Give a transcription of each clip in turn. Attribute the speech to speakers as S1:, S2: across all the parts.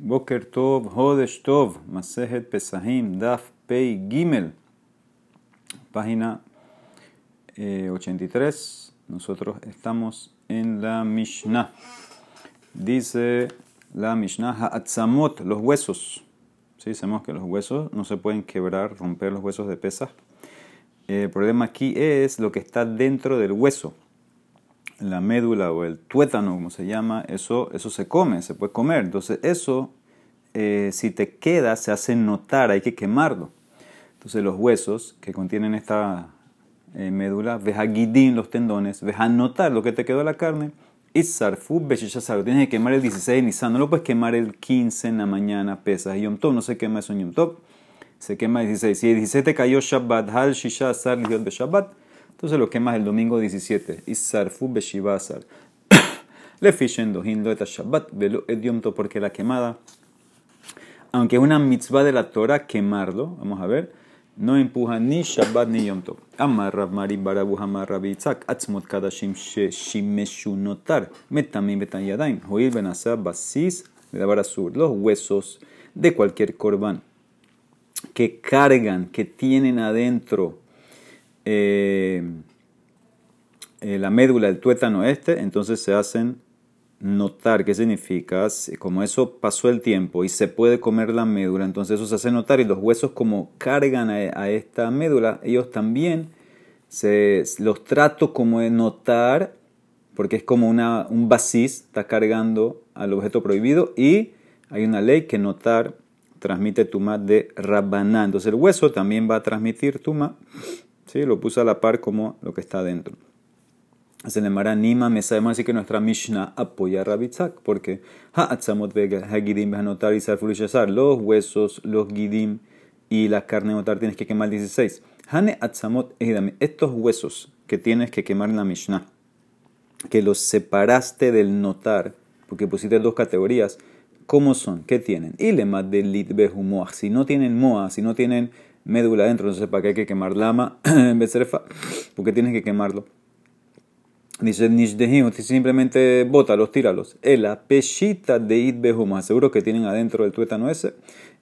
S1: Boker Tov, Hodesh Tov, Masejet Pesahim, Daf Pei Gimel, página 83. Nosotros estamos en la Mishnah. Dice la Mishnah, Ha'atzamot, los huesos. Sí, sabemos que los huesos no se pueden quebrar, romper los huesos de pesas. El problema aquí es lo que está dentro del hueso la médula o el tuétano, como se llama, eso, eso se come, se puede comer. Entonces eso, eh, si te queda, se hace notar, hay que quemarlo. Entonces los huesos que contienen esta eh, médula, ves guidín los tendones, ves a notar lo que te quedó de la carne, y sarfu lo tienes que quemar el 16 de Nisan, no lo puedes quemar el 15 en la mañana, pesas y Yom no se quema eso en Yom se quema el 16. Si el 16 te cayó Shabbat, Hal Shisha Sar Shabbat, entonces lo quemas el domingo 17. Isarfu beshivasar. Le fishen dohin lo Shabbat velo ediomto porque la quemada, aunque es una mitzvah de la Torah quemarlo, vamos a ver, no empuja ni Shabbat ni Yom Tov. Amar Rav Mari Barabu Hamar Rabbi Itzak Atzmot Kadashim Shimeshu Notar Metamim Betan Yadaim Hoil Benasa Basis Sur los huesos de cualquier corbán que cargan, que tienen adentro eh, eh, la médula, el tuétano este, entonces se hacen notar. ¿Qué significa? Como eso pasó el tiempo y se puede comer la médula, entonces eso se hace notar y los huesos como cargan a, esta médula, ellos también se, los trato como de notar porque es como un basis, está cargando al objeto prohibido y hay una ley que notar transmite tuma de rabaná. Entonces el hueso también va a transmitir tuma ¿sí? Lo puse a la par como lo que está dentro. Se le mara Nima, me sabemos así que nuestra Mishnah apoya a Rabitzak, porque los huesos, los gidim y la carne notar tienes que quemar 16. Hane Atzamot estos huesos que tienes que quemar en la Mishnah, que los separaste del notar, porque pusiste dos categorías, ¿cómo son? ¿Qué tienen? Y le de lit Si no tienen moa, si no tienen médula dentro, entonces ¿para qué hay que quemar lama en de Porque tienes que quemarlo. Dice Nishdehim, simplemente bótalos, tíralos. la peshita de It seguro que tienen adentro el tuétano ese.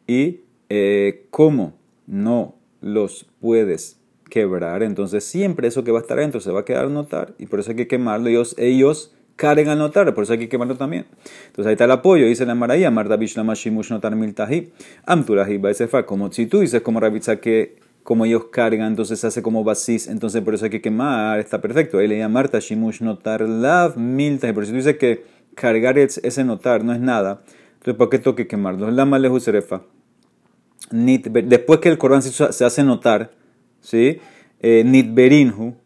S1: Y eh, cómo no los puedes quebrar, entonces siempre eso que va a estar adentro se va a quedar notar y por eso hay que quemarlo. Ellos, ellos Karen al notar, por eso hay que quemarlo también. Entonces ahí está el apoyo, dice la Maraía, Marta Bishlama Shimush Notar Miltahi, Amturahi Baesefa, como si tú dices como Rabitza que como ellos cargan, entonces se hace como basis, entonces por eso hay que quemar, está perfecto. Ahí leía Marta Shimush Notar Lav Miltahi, por si tú dices que cargar ese notar no es nada, entonces ¿por qué tengo que quemarlo? Lama Lehuserefa. Después que el Corán se hace notar, ¿sí? Eh, Nitberinhu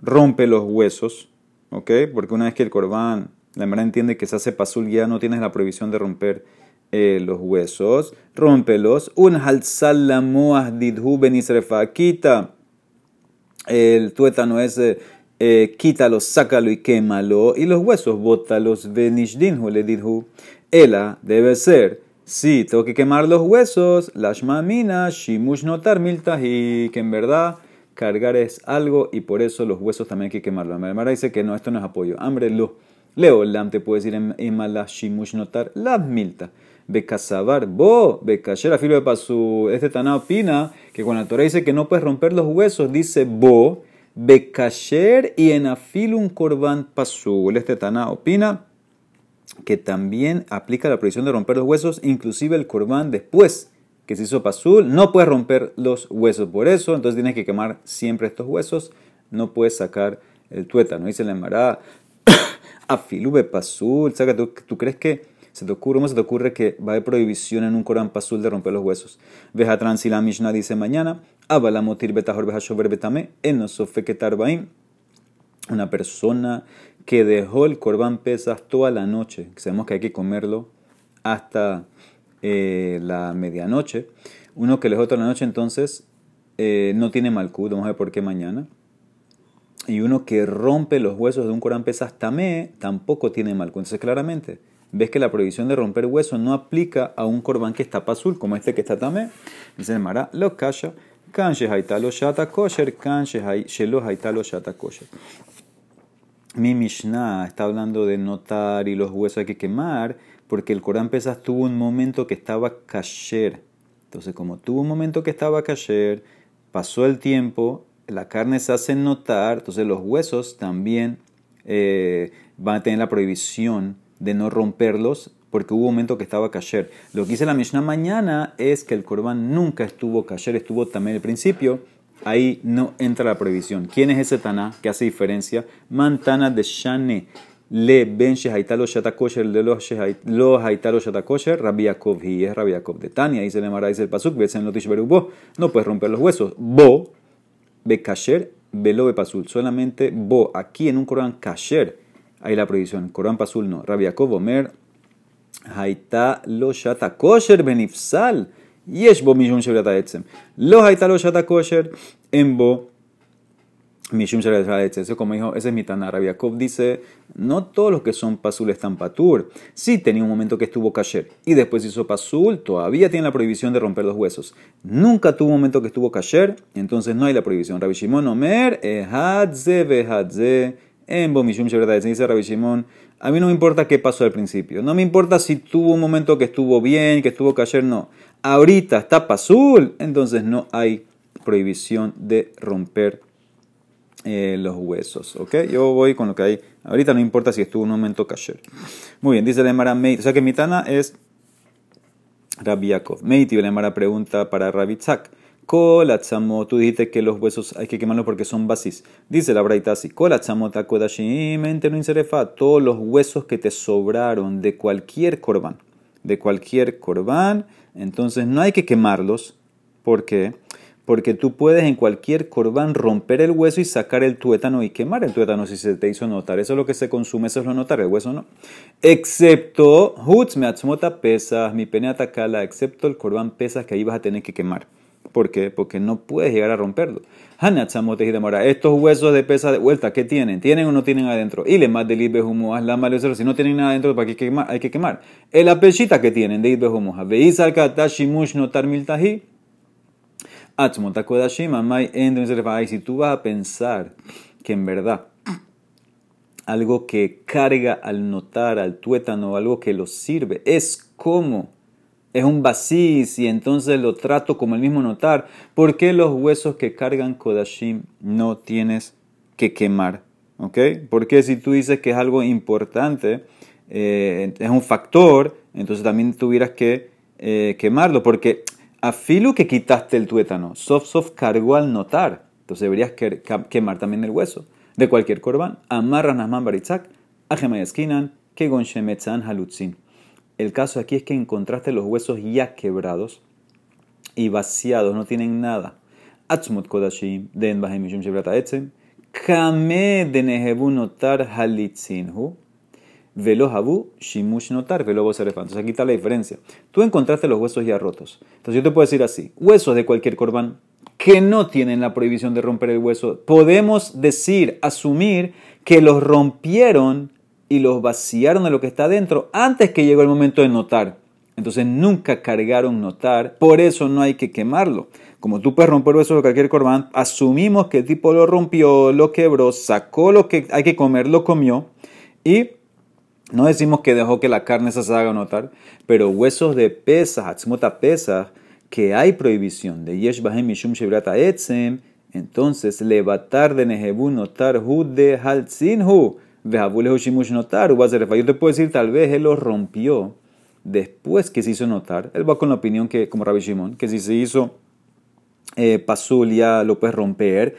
S1: rompe los huesos ¿ok? Porque una vez que el corbán, la hermana entiende que se hace pasul, ya no tienes la prohibición de romper eh, los huesos, rómpelos. Un halsal lamoah didhu benisrefa, quita el tuétano ese, eh, quítalo, sácalo y quémalo. Y los huesos, bótalos benishdinhu le didhu. Ela debe ser. Sí, tengo que quemar los huesos. Lashmamina, shimush notar miltahi, que en verdad cargar es algo y por eso los huesos también hay que quemarlos. La dice que no, esto no es apoyo. Hambre lo. Leo, lam te puede decir en mala shimush notar la milta. Becasabar, bo, becasher, filo de pasu. Este Taná opina que cuando la Torah dice que no puedes romper los huesos, dice bo, becasher y en afilo un corban pasu. Este Taná opina que también aplica la prohibición de romper los huesos, inclusive el corban después que se hizo pasul, no puedes romper los huesos por eso, entonces tienes que quemar siempre estos huesos, no puedes sacar el tuétano. Dice la embarada, afilube pasul, saca, ¿tú, ¿tú crees que se te ocurre, cómo se te ocurre que va a haber prohibición en un Corán pasul de romper los huesos? Veja la Mishnah dice mañana, abalamotir betajor betame. Una persona que dejó el corbán pesas toda la noche, sabemos que hay que comerlo hasta eh, la medianoche. Uno que dejó toda la noche, entonces eh, no tiene malcud, vamos a ver por qué mañana. Y uno que rompe los huesos de un Corán pesas tamé, tampoco tiene malcud. Entonces, claramente, ves que la prohibición de romper huesos no aplica a un corbán que está azul, como este que está tamé. Dice Mara, lo kosher. Mi Mishnah está hablando de notar y los huesos hay que quemar porque el Corán Pesas tuvo un momento que estaba kasher. Entonces, como tuvo un momento que estaba kasher, pasó el tiempo, la carne se hace notar, entonces los huesos también eh, van a tener la prohibición de no romperlos porque hubo un momento que estaba kasher. Lo que dice la Mishnah mañana es que el Corban nunca estuvo kasher, estuvo también al principio. Ahí no entra la prohibición. ¿Quién es ese Taná que hace diferencia? Mantana de Shane le ben shehaitalo shata kosher le lo haitalo shata kosher Rabbi Yaakov y es Rabbi Yaakov de Tania dice le mara dice el pasuk en lotish bo no puedes romper los huesos. Bo be kasher velo be pasul. Solamente bo aquí en un Corán kasher hay la prohibición. Corán pasul no. Rabbi Yaakov omer haita lo shata kosher benifsal yesh bo mishum shevrata etzem lo haita lo shata kosher en bo Mishum Eso como dijo, ese es mi Tana. Rabiakov dice, no todos los que son pasul están patur. Sí tenía un momento que estuvo kasher y después hizo pasul, todavía tiene la prohibición de romper los huesos. Nunca tuvo un momento que estuvo kasher, entonces no hay la prohibición. Rabbi Shimon Omer, ehadze vehadze, embo mishum Dice Rabbi Shimon, a mí no me importa qué pasó al principio. No me importa si tuvo un momento que estuvo bien, que estuvo kasher, no. Ahorita está pasul, entonces no hay prohibición de romper eh, los huesos. ¿Ok? Yo voy con lo que hay. Ahorita no importa si estuvo un momento kasher. Muy bien, dice la Emara Meit. O sea que mi Tana es Rabbi Yaakov. Meiti, la Emara pregunta para Rabbi Tzak. Tú dijiste que los huesos hay que quemarlos porque son basis. Dice la Braita así: no inserefa. Todos los huesos que te sobraron de cualquier corbán, de cualquier corbán, entonces no hay que quemarlos. ¿Por qué? porque tú puedes en cualquier corbán romper el hueso y sacar el tuétano y quemar el tuétano si se te hizo notar. Eso es lo que se consume, eso es lo notar, el hueso no. Excepto, hutz meatzmota pesas, mi peneata kala, excepto el corbán pesas que ahí vas a tener que quemar. ¿Por qué? Porque no puedes llegar a romperlo. Hanatzamote y demora. Estos huesos de pesa de vuelta, ¿qué tienen? ¿Tienen o no tienen adentro? Y le más del humo, la malo Si no tienen nada adentro, ¿para qué quemar? hay que quemar? El apechita que tienen de humo. Veis al notar miltahi si tú vas a pensar que en verdad algo que carga al notar, al tuétano, algo que lo sirve, es como es un basis y entonces lo trato como el mismo notar. ¿Por qué los huesos que cargan Kodashim no tienes que quemar? ¿Ok? Porque si tú dices que es algo importante, eh, es un factor, entonces también tuvieras que eh, quemarlo. Porque Afilu que quitaste el tuétano, soft soft cargó al notar. Entonces deberías quemar también el hueso de cualquier corbán. Amarran Nasman Baritzak, Ajemayaskinan, que Shemetzan Halutzin. El caso aquí es que encontraste los huesos ya quebrados y vaciados, no tienen nada. Atzmut Kodashim, Den Bahemishum Shebrata Etzem, Kame de Notar Halitzin. Velo habu, shimush notar, velo Entonces aquí está la diferencia. Tú encontraste los huesos ya rotos. Entonces yo te puedo decir así: huesos de cualquier corbán que no tienen la prohibición de romper el hueso. Podemos decir, asumir que los rompieron y los vaciaron de lo que está dentro antes que llegó el momento de notar. Entonces nunca cargaron notar, por eso no hay que quemarlo. Como tú puedes romper huesos de cualquier corbán, asumimos que el tipo lo rompió, lo quebró, sacó lo que hay que comer, lo comió y no decimos que dejó que la carne se haga notar, pero huesos de pesas, atzmota pesas, que hay prohibición de yesh bahem mishum shebrata etzem, entonces levatar de nehebu notar hu de halzinhu, vehabulehu shimush notar, yo te puedo decir, tal vez él lo rompió después que se hizo notar. Él va con la opinión que, como Rabbi Shimon, que si se hizo eh, pasul ya lo puedes romper,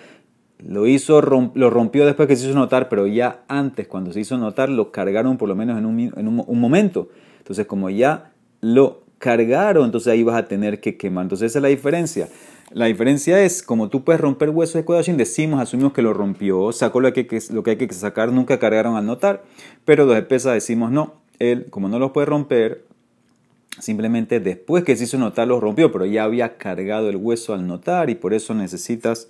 S1: lo hizo, lo rompió después que se hizo notar, pero ya antes, cuando se hizo notar, lo cargaron por lo menos en un, en un, momento. Entonces, como ya lo cargaron, entonces ahí vas a tener que quemar. Entonces, esa es la diferencia. La diferencia es, como tú puedes romper hueso de Kodashin, decimos, asumimos que lo rompió, sacó lo que, lo que hay que sacar, nunca cargaron al notar, pero los de pesa decimos no. Él, como no lo puede romper, simplemente después que se hizo notar, lo rompió, pero ya había cargado el hueso al notar y por eso necesitas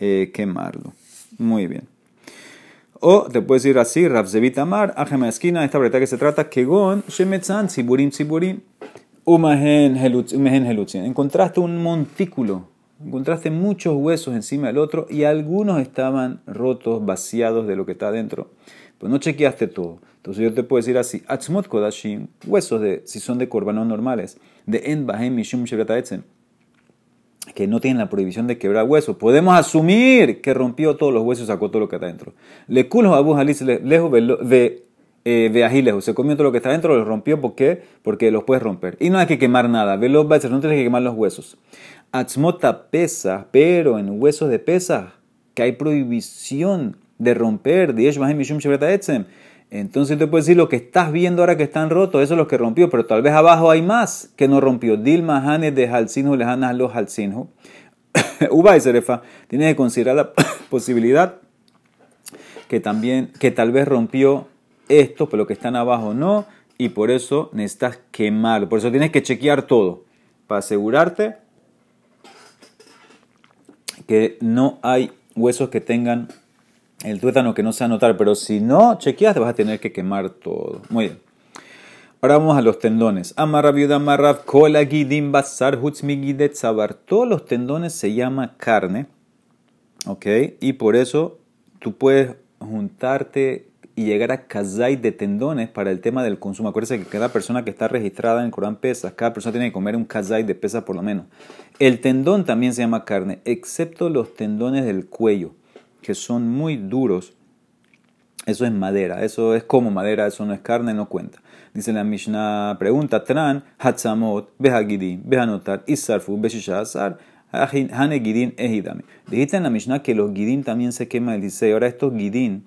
S1: eh, quemarlo. Muy bien. O te puedes ir así, Rafzevit Amar, Ajema esquina, esta verdad que se trata, Kegon, Shemetzan, Siburim, Siburim, Umahen, Helutzin. Encontraste un montículo, encontraste muchos huesos encima del otro y algunos estaban rotos, vaciados de lo que está adentro. Pues no chequeaste todo. Entonces yo te puedo decir así, atzmot huesos de, si son de corbanos normales, de en bahem mishum que no tienen la prohibición de quebrar huesos. Podemos asumir que rompió todos los huesos y sacó todo lo que está dentro. Le culo abu halis lejos de eh, lejos. Se comió todo lo que está dentro, lo rompió. ¿Por qué? Porque los puedes romper. Y no hay que quemar nada. Velo no tienes que quemar los huesos. Atzmota pesa, pero en huesos de pesa, que hay prohibición de romper. Entonces te puedo decir lo que estás viendo ahora que están rotos, eso es lo que rompió, pero tal vez abajo hay más que no rompió. Dilma Hanes de Halsinho lejanas los Halsinho. Uba y Serefa, tienes que considerar la posibilidad que también, que tal vez rompió esto, pero lo que están abajo no, y por eso necesitas quemar. Por eso tienes que chequear todo, para asegurarte que no hay huesos que tengan el tuétano que no se va a notar, pero si no chequeas te vas a tener que quemar todo. Muy bien. Ahora vamos a los tendones. Amarra viuda amarra kola gidim basar hutzmigidet sabar. Todos los tendones se llama carne. ¿Ok? Y por eso tú puedes juntarte y llegar a kazai de tendones para el tema del consumo. Acuérdense que cada persona que está registrada en el Corán pesa, cada persona tiene que comer un kazai de pesa por lo menos. El tendón también se llama carne, excepto los tendones del cuello que son muy duros, eso es madera, eso es como madera, eso no es carne, no cuenta. Dice la Mishnah, pregunta, Tran, Hatzamot, Behagidim, Behanotar, Isarfu, Beshishazar, Hane Gidin, Ehidami. Dijiste en la Mishnah que los Gidin también se queman el dice, ahora estos Gidin,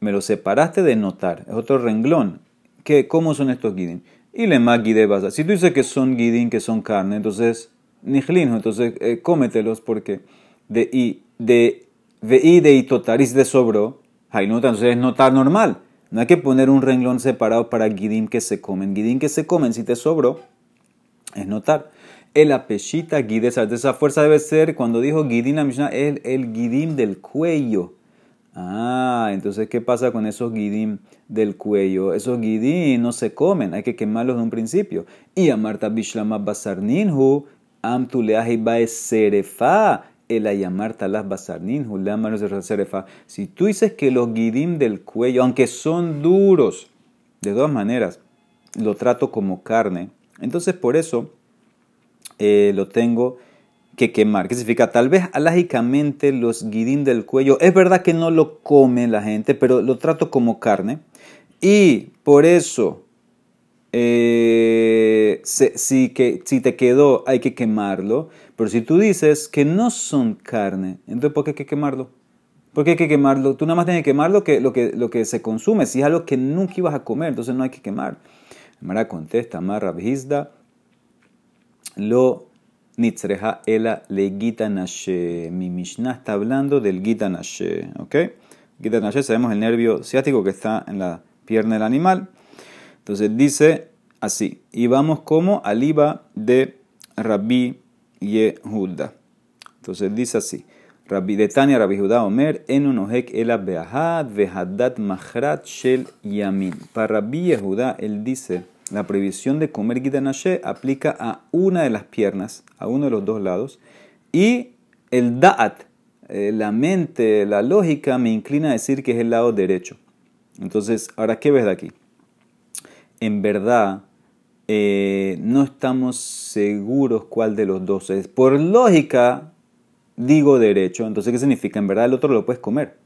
S1: me los separaste de notar, es otro renglón. ¿Qué, ¿Cómo son estos Gidin? Y le más basa. Si tú dices que son Gidin, que son carne, entonces, Nijlin, entonces eh, cómetelos porque de, y, de Veí de itotaris de sobro, nota, entonces es notar normal. No hay que poner un renglón separado para gidim que se comen. Gidim que se comen, si te sobró, es notar. El apeshita guides, esa fuerza debe ser, cuando dijo gidim la Mishnah, el, el gidim del cuello. Ah, entonces, ¿qué pasa con esos gidim del cuello? Esos gidim no se comen, hay que quemarlos de un principio. Y a Marta Bishlama Basarninhu, Amtuleahi Bae Serefa el ayamar talas basarnin, Si tú dices que los guidim del cuello, aunque son duros, de todas maneras, lo trato como carne, entonces por eso eh, lo tengo que quemar. ¿Qué significa? Tal vez alágicamente los guidim del cuello, es verdad que no lo come la gente, pero lo trato como carne. Y por eso, eh, si, que, si te quedó, hay que quemarlo. Pero si tú dices que no son carne, entonces ¿por qué hay que quemarlo? ¿Por qué hay que quemarlo? Tú nada más tienes que quemar lo que, lo que, lo que se consume. Si es algo que nunca ibas a comer, entonces no hay que quemar. Mara contesta, Mara Rabhizda, lo nitzreja ela le gita nashe. Mi Mishnah está hablando del gita nashe. ¿Ok? Gita nashe, sabemos el nervio ciático que está en la pierna del animal. Entonces dice así. Y vamos como aliba de Rabbi Yehuda. Entonces dice así. Rabbi Detania, Rabbi Judá Omer, en unohek el vehadat mahrat shel yamin. Para Rabbi Yehuda, él dice, la prohibición de comer gitanashe aplica a una de las piernas, a uno de los dos lados, y el da'at, eh, la mente, la lógica, me inclina a decir que es el lado derecho. Entonces, ahora, ¿qué ves de aquí? En verdad, eh, no estamos seguros cuál de los dos es. Por lógica, digo derecho. Entonces, ¿qué significa? En verdad, el otro lo puedes comer.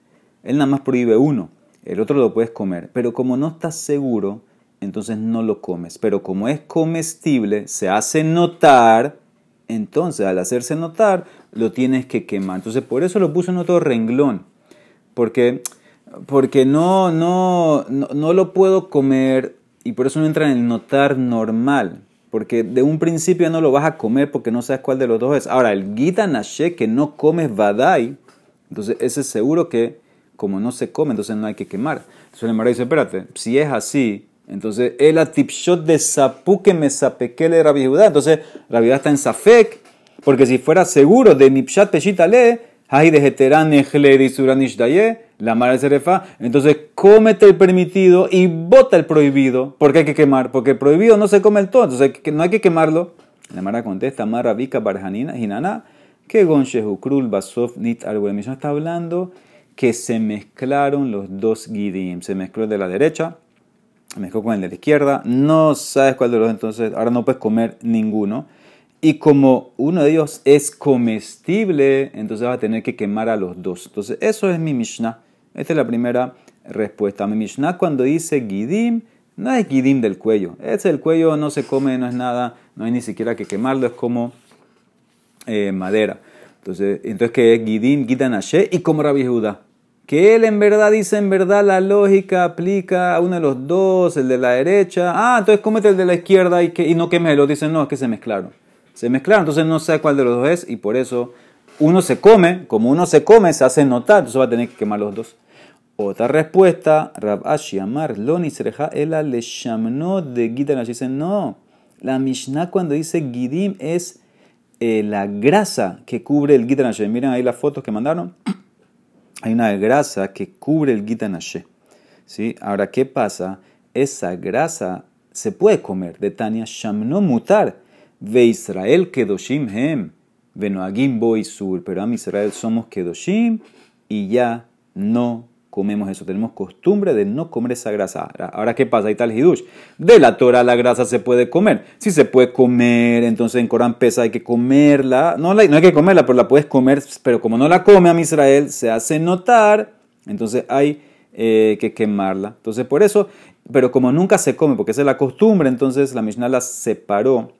S1: Él nada más prohíbe uno, el otro lo puedes comer. Pero como no estás seguro, entonces no lo comes. Pero como es comestible, se hace notar, entonces al hacerse notar, lo tienes que quemar. Entonces, por eso lo puse en otro renglón. Porque, porque no, no, no, no lo puedo comer y por eso no entra en el notar normal, porque de un principio no lo vas a comer porque no sabes cuál de los dos es. Ahora, el Gita Nashe que no comes Vadai, entonces ese es seguro que como no se come, entonces no hay que quemar. Entonces el Mara dice, espérate, si es así, entonces el atipshot de Sapu que me sapequele Rabbi Judá, entonces Rabbi está en Safek, porque si fuera seguro de Mipshat Peshita La entonces cómete el permitido y bota el prohibido, porque hay que quemar, porque el prohibido no se come el todo, entonces no hay que quemarlo. La Mara contesta, Mara Vika Barjanina, Hinana, que Gonchehukrul Basov Nit Arguemishon está hablando que se mezclaron los dos Gidim, se mezcló el de la derecha mezcló con el de la izquierda, no sabes cuál de los entonces ahora no puedes comer ninguno. Y como uno de ellos es comestible, entonces vas a tener que quemar a los dos. Entonces, eso es mi Mishnah. Esta es la primera respuesta. Mi Mishnah cuando dice Gidim, no es Gidim del cuello. Ese el cuello no se come, no es nada, no hay ni siquiera que quemarlo, es como eh, madera. Entonces, entonces que es Gidim, Gidanashe y como Rabbi Judá. Que él en verdad dice, en verdad la lógica aplica a uno de los dos, el de la derecha. Ah, entonces cómete el de la izquierda y, que, y no quémelo. Dicen, no, es que se mezclaron. Se mezclaron, entonces no sé cuál de los dos es y por eso uno se come, como uno se come, se hace notar, entonces va a tener que quemar los dos. Otra respuesta, Rab Ashi Amar, Loni Sereja, Ela le shamno de Gidim. Dice, no, la Mishnah cuando dice Gidim es eh, la grasa que cubre el Gitan Miren ahí las fotos que mandaron. Hay una grasa que cubre el Gitan ¿Sí? Ahora, ¿qué pasa? Esa grasa se puede comer. De Tania Shamno Mutar. Ve Israel Kedoshim Hem. Venoagim Boy Sur. Pero a Israel somos Kedoshim y ya no comemos eso. Tenemos costumbre de no comer esa grasa. Ahora, ¿qué pasa? Ahí está el hidush. De la Torah la grasa se puede comer. Si se puede comer, entonces en Corán pesa hay que comerla. No, no hay que comerla, pero la puedes comer. Pero como no la come a Israel, se hace notar. Entonces hay eh, que quemarla. Entonces por eso, pero como nunca se come, porque esa es la costumbre, entonces la Mishnah la separó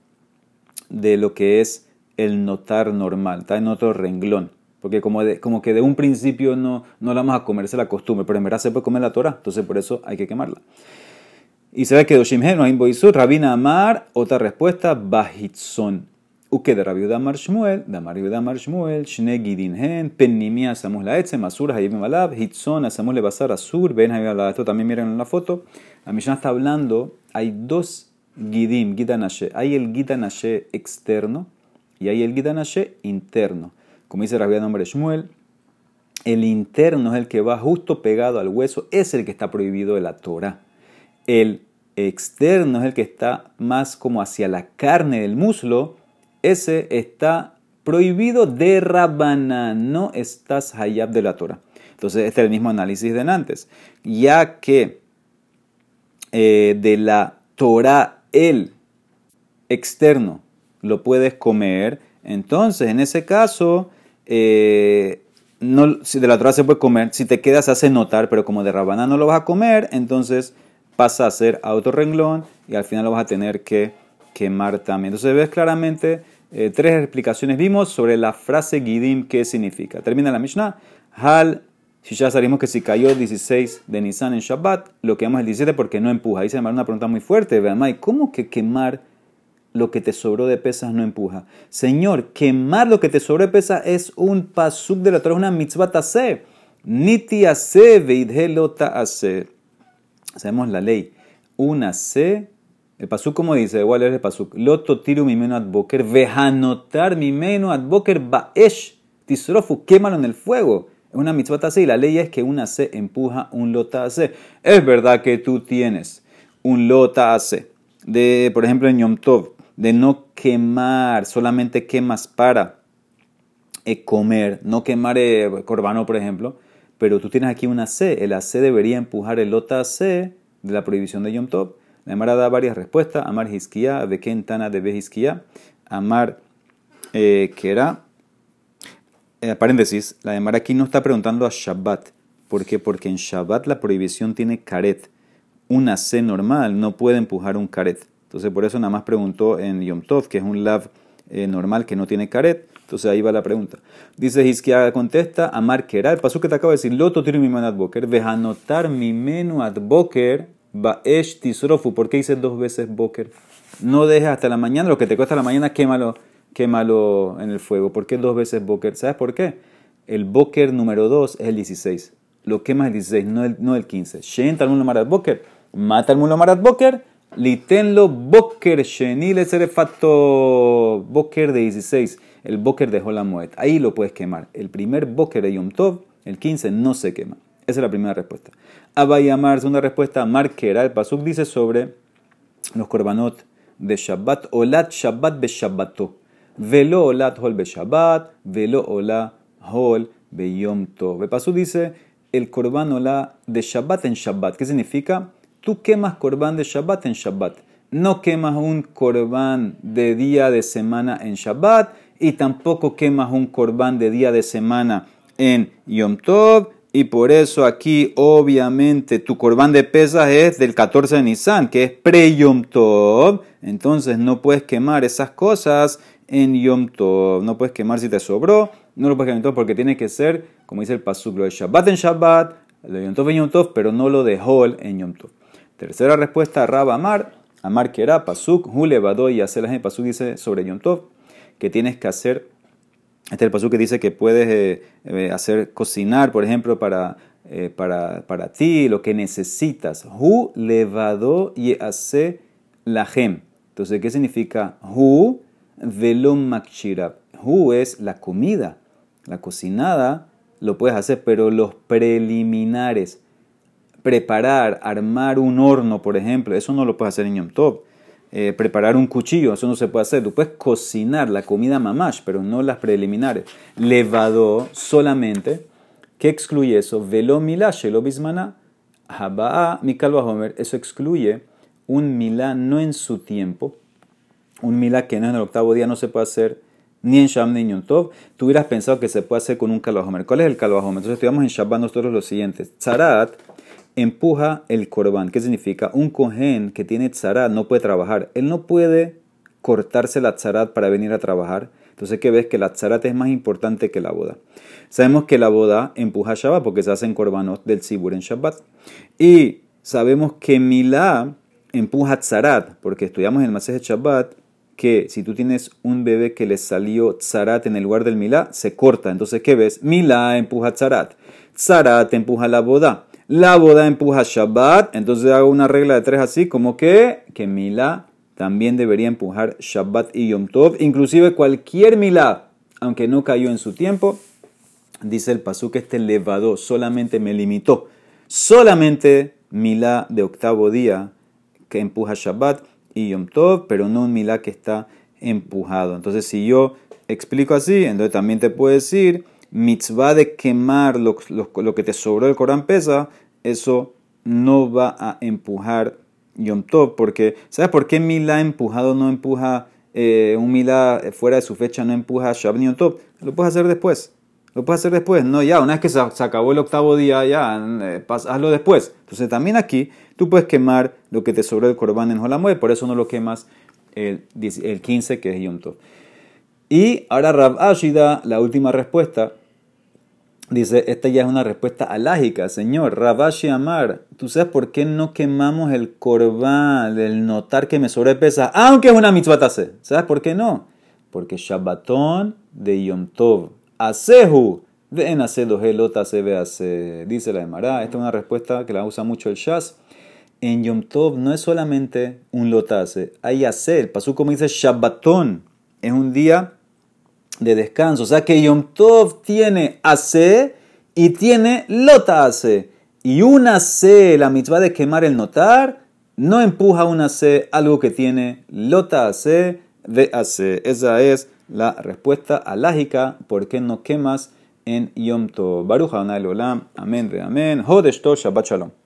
S1: de lo que es el notar normal. Está en otro renglón. Porque como, como que de un principio no, no la vamos a comerse la costumbre, pero en verdad se puede comer la Torah, entonces por eso hay que quemarla. Y se ve que Doshim no hay Rabina Amar, otra respuesta, Bahitzon. Uke de Rabiuda Mar Shmuel, de Rabiuda Mar Shmuel, Shne Gidin Hen, Pennimia Samus la Etzem, Asur Hayim Malab, Hitzon, Asamus le Basar, Asur, Ben Hayim Esto también miren en la foto. La Mishnah está hablando, hay dos Gidim, Gidanashe. Hay el Gidanashe externo y hay el Gidanashe interno como dice Rabbi nombre Shmuel, el interno es el que va justo pegado al hueso, es el que está prohibido de la Torah. El externo es el que está más como hacia la carne del muslo, ese está prohibido de Rabana, no estás hayab de la Torah. Entonces, este es el mismo análisis de antes. Ya que eh, de la Torah el externo lo puedes comer, entonces en ese caso eh, no, si de la Torah se puede comer, si te quedas hace notar, pero como de Rabaná no lo vas a comer, entonces pasa a ser a otro renglón y al final lo vas a tener que quemar también. Entonces ves claramente eh, tres explicaciones vimos sobre la frase Gidim, qué significa. Termina la Mishnah. Hal, si ya sabemos que si cayó el 16 de Nisan en Shabbat, lo quemamos el 17 porque no empuja. Ahí se me una pregunta muy fuerte. ¿cómo que quemar lo que te sobró de pesas no empuja. Señor, quemar lo que te sobró de pesas es un pasuk de la Torah, una mitzvah tase. Niti ase veidhelota ase. Sabemos la ley. Una se. El pasuk, como dice, igual es el pasuk. Loto tiru mi meno adboker. Vejanotar mi meno adboker baesh. Tisrofu, quémalo en el fuego. Una mitzvah tase y la ley es que una se empuja un lota ase. Es verdad que tú tienes un lota ase. De, por ejemplo, en Yom Tov de no quemar, solamente quemas para eh, comer, no quemar eh, corbano, por ejemplo, pero tú tienes aquí una C, el AC debería empujar el OTA C de la prohibición de Yom Tov. La Emara da varias respuestas, Amar Hiskia, de Kentana de Hiskia, Amar eh, Kera. Eh, paréntesis, la Emara aquí no está preguntando a Shabbat. ¿Por qué? Porque en Shabbat la prohibición tiene caret. Una C normal no puede empujar un caret. Entonces por eso nada más preguntó en Yom Tov, que es un lav eh, normal que no tiene caret. Entonces ahí va la pregunta. Dice Hizkia contesta, Amar Kera, el paso que te acabo de decir, Loto tiene mi manat boker, anotar mi menu ad boker, baesh tisrofu. ¿Por qué dice dos veces boker? No dejes hasta la mañana, lo que te cuesta la mañana, quémalo, quémalo en el fuego. ¿Por qué dos veces boker? ¿Sabes por qué? El boker número 2 es el 16. Lo quemas el 16, no el, no el 15. Shen talmud marat boker. Mata el mulo marat boker Litenlo Boker Shenil Eserefato Boker de 16, el Boker de Holamoet. Ahí lo puedes quemar. El primer Boker de Yom Tov, el 15, no se quema. Esa es la primera respuesta. Abayamar, segunda respuesta, Marquera. El Pasuk dice sobre los korbanot de Shabbat, Olat Shabbat be Shabbato. Velo Olat Hol be Shabbat, Velo Olat Hol be Yom Tov. Pasuk dice el korban Olat de Shabbat en Shabbat. ¿Qué significa? tú quemas corbán de Shabbat en Shabbat. No quemas un corbán de día de semana en Shabbat y tampoco quemas un corbán de día de semana en Yom Tov. Y por eso aquí, obviamente, tu corbán de pesas es del 14 de Nisan, que es pre-Yom Tov. Entonces no puedes quemar esas cosas en Yom Tov. No puedes quemar si te sobró. No lo puedes quemar porque tiene que ser, como dice el Pasuk, lo de Shabbat en Shabbat, lo de Yom Tov en Yom Tov, pero no lo de Hol en Yom Tov. Tercera respuesta, Rab Amar. Amar que era Pasuk, Hule y Aselahem. Pasuk dice sobre Yom Tov que tienes que hacer. Este es el Pasuk que dice que puedes eh, eh, hacer cocinar, por ejemplo, para, eh, para, para, ti, lo que necesitas. Hu levado y hace la gem. Entonces, ¿qué significa hu? Velom makshirab. Hu es la comida. La cocinada lo puedes hacer, pero los preliminares, preparar, armar un horno, por ejemplo, eso no lo puedes hacer en Yom Tov. Eh, preparar un cuchillo, eso no se puede hacer. Tú puedes cocinar la comida mamash, pero no las preliminares. Levado solamente. ¿Qué excluye eso? Velo milá, shelo bismana, habaa mikal homer. Eso excluye un milá no en su tiempo. Un milá que no en el octavo día no se puede hacer ni en Sham ni en Yom Tov. Tú hubieras pensado que se puede hacer con un kalvahomer. ¿Cuál es el kalvahomer? Entonces estudiamos en Shabbat nosotros lo siguiente. Tzarat empuja el corbán. ¿Qué significa? Un cohen que tiene tzarat no puede trabajar. Él no puede cortarse la tzarat para venir a trabajar. Entonces, ¿qué ves? Que la tzarat es más importante que la boda. Sabemos que la boda empuja Shabbat porque se hacen corbanos del Sibur en Shabbat. Y sabemos que Milá empuja tzarat porque estudiamos en el de Shabbat que si tú tienes un bebé que le salió tzarat en el lugar del Milá, se corta. Entonces, ¿qué ves? Milá empuja tzarat. Tzarat empuja la boda. La boda empuja Shabbat, entonces hago una regla de tres así, como que, que Milá también debería empujar Shabbat y Yom Tov, inclusive cualquier Milá, aunque no cayó en su tiempo, dice el pasú que este levado solamente me limitó, solamente Milá de octavo día que empuja Shabbat y Yom Tov, pero no un Milá que está empujado. Entonces si yo explico así, entonces también te puedo decir mitzvah de quemar lo, que te sobró del Corán pesa, eso no va a empujar Yom Tov, porque ¿sabes por qué Milá empujado no empuja, eh, un Milá fuera de su fecha no empuja Shabbat Yom Tov? Lo puedes hacer después. Lo puedes hacer después, no ya, una vez que se, acabó el octavo día, ya, eh, hazlo después. Entonces también aquí tú puedes quemar lo que te sobró del Corban en Jolamuel, por eso no lo quemas el, el 15 que es Yom Tov. Y ahora Rab Ashida, la última respuesta, dice, esta ya es una respuesta alágica, Señor, Rabashi Amar, ¿tú sabes por qué no quemamos el corbán, el notar que me sobrepesa, aunque es una mitzvah ¿Sabes por qué no? Porque Shabbatón de Yom Tov, Asehu, de Enacedo Gelota se ve hace, dice la Emara, esta es una respuesta que la usa mucho el Shas. En Yom Tov no es solamente un lotase, hay hacer, pasú como dice Shabbatón, es un día de descanso. O sea que Yom Tov tiene AC y tiene Lota AC. Y una C, la mitzvah de quemar el notar, no empuja una C algo que tiene Lota AC de AC. Esa es la respuesta alágica. ¿Por qué no quemas en Yom Tov? Baruch Olam. Amén, amén. Hodesh Shabbat Shalom.